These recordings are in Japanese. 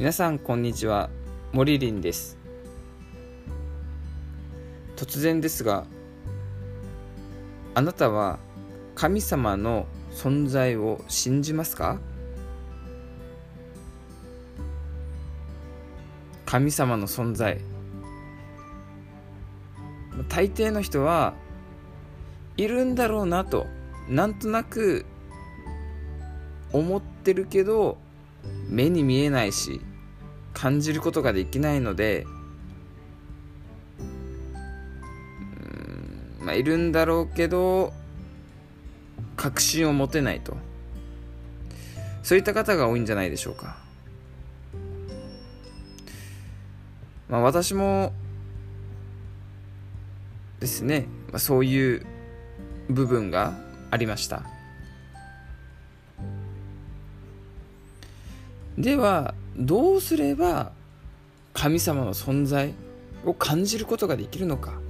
皆さんこんにちは。森林です。突然ですがあなたは神様の存在を信じますか？神様の存在。大抵の人はいるんだろうなとなんとなく思ってるけど目に見えないし感じることができないのでうんまあいるんだろうけど確信を持てないと。そういった方が多いんじゃないでしょうか。まあ私もですね、まあ、そういう部分がありました。ではどうすれば神様の存在を感じることができるのか。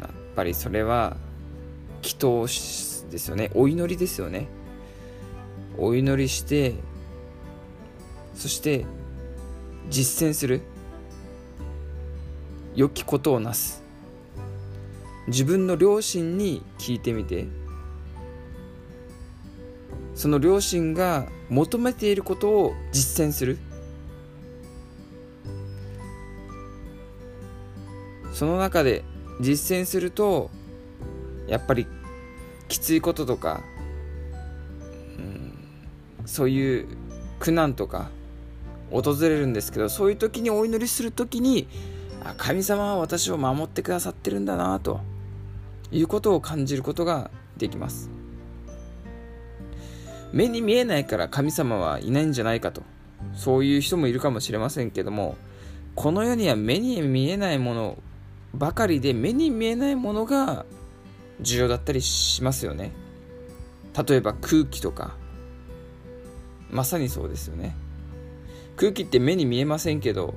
やっぱりそれは祈祷ですよね。お祈りですよね。お祈りしてそして実践する。良きことをなす。自分の両親に聞いてみて。その両親が求めていることを実践する。その中で実践するとやっぱりきついこととか、うん、そういう苦難とか訪れるんですけどそういう時にお祈りする時に神様は私を守ってくださってるんだなということを感じることができます。目に見えないから神様はいないんじゃないかと。そういう人もいるかもしれませんけどもこの世には目に見えないものばかりで目に見えないものが重要だったりしますよね。例えば空気とか。まさにそうですよね。空気って目に見えませんけど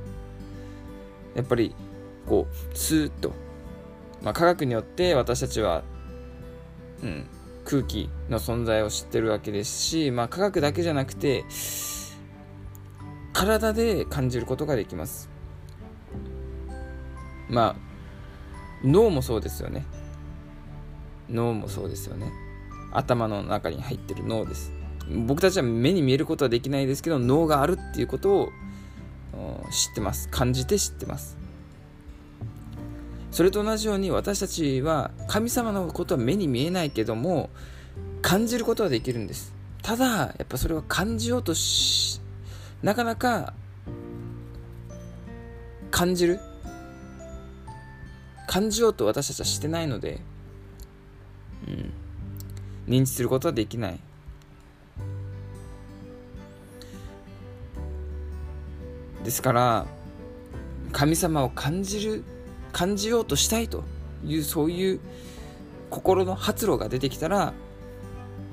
やっぱりこうスーッと、まあ、科学によって私たちは、うん、空気の存在を知ってるわけですし、まあ、科学だけじゃなくて体で感じることができます。まあ脳もそうですよね。脳もそうですよね。頭の中に入ってる脳です。僕たちは目に見えることはできないですけど脳があるっていうことを知ってます。感じて知ってます。それと同じように私たちは神様のことは目に見えないけども感じることはできるんです。ただやっぱそれは感じようとしなかなか感じる感じようと私たちはしてないので、うん、認知することはできない。ですから神様を感じる感じようとしたいというそういう心の発露が出てきたら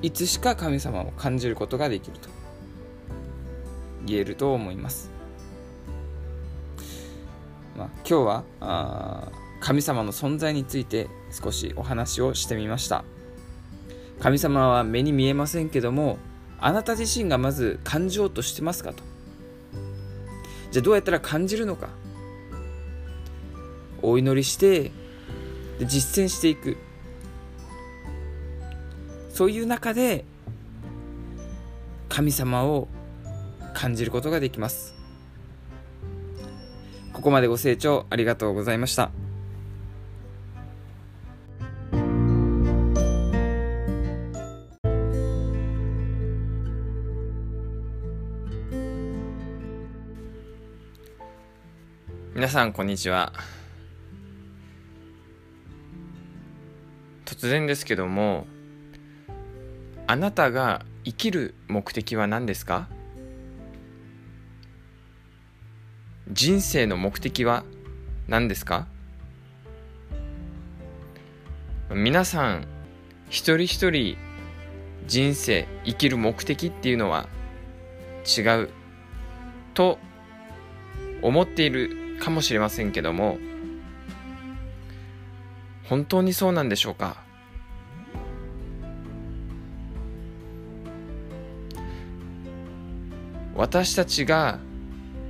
いつしか神様を感じることができると言えると思います、まあ、今日はあ神様の存在について少しお話をしてみました。神様は目に見えませんけどもあなた自身がまず感じようとしてますかと。じゃあどうやったら感じるのか。お祈りして実践していく。そういう中で神様を感じることができます。ここまでご清聴ありがとうございました。皆さんこんにちは。突然ですけどもあなたが生きる目的は何ですか？人生の目的は何ですか？皆さん一人一人人生生きる目的っていうのは違うと思っているかもしれませんけども本当にそうなんでしょうか？私たちが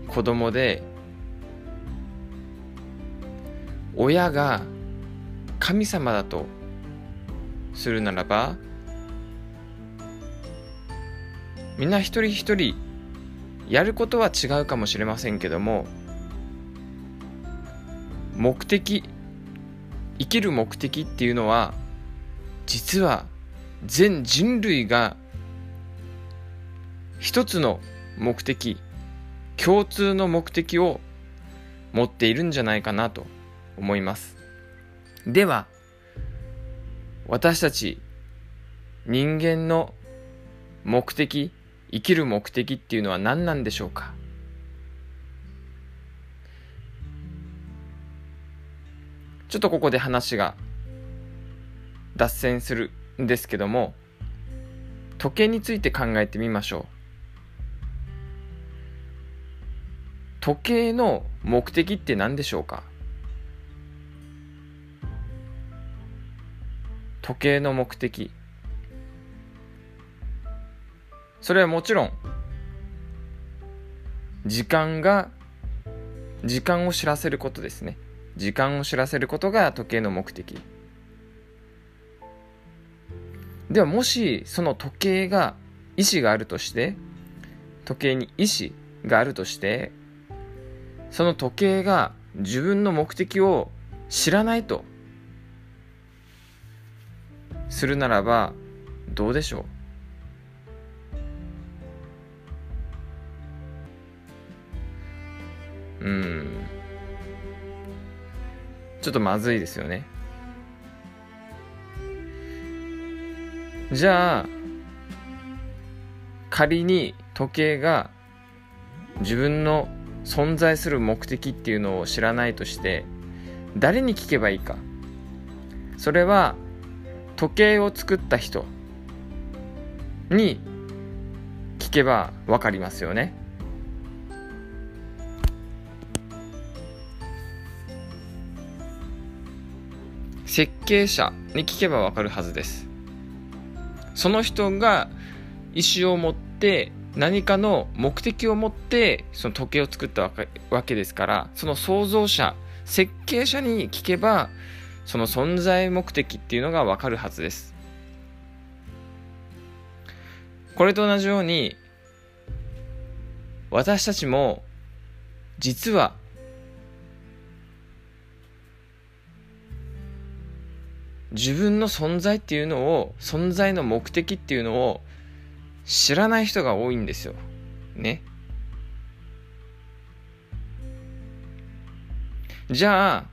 子供で親が神様だとするならばみんな一人一人やることは違うかもしれませんけども目的生きる目的っていうのは実は全人類が一つの目的共通の目的を持っているんじゃないかなと思います。では私たち人間の目的生きる目的っていうのは何なんでしょうか？ちょっとここで話が脱線するんですけども時計について考えてみましょう。時計の目的って何でしょうか？時計の目的。それはもちろん時間が時間を知らせることですね。時間を知らせることが時計の目的。ではもしその時計が意志があるとして時計に意志があるとしてその時計が自分の目的を知らないとするならばどうでしょう？うん。ちょっとまずいですよね。じゃあ仮に時計が自分の存在する目的っていうのを知らないとして誰に聞けばいいか。それは時計を作った人に聞けば分かりますよね。設計者に聞けば分かるはずです。その人が意思を持って何かの目的を持ってその時計を作ったわけですからその創造者設計者に聞けばその存在目的っていうのがわかるはずです。これと同じように私たちも実は自分の存在っていうのを存在の目的っていうのを知らない人が多いんですよ。ね。じゃあ、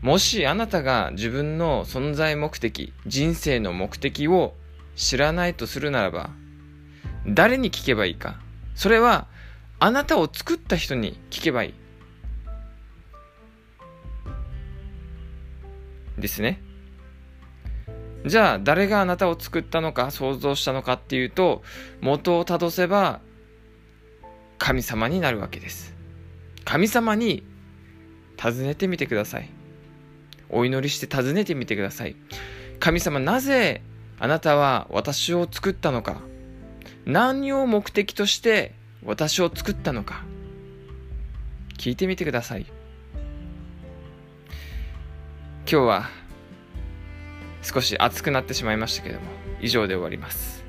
もしあなたが自分の存在目的、人生の目的を知らないとするならば、誰に聞けばいいか。それは、あなたを作った人に聞けばいい。ですね。じゃあ誰があなたを作ったのか想像したのかっていうと元をたどせば神様になるわけです。神様に尋ねてみてください。お祈りして尋ねてみてください。神様なぜあなたは私を作ったのか。何を目的として私を作ったのか。聞いてみてください。今日は少し熱くなってしまいましたけども以上で終わります。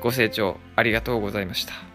ご清聴ありがとうございました。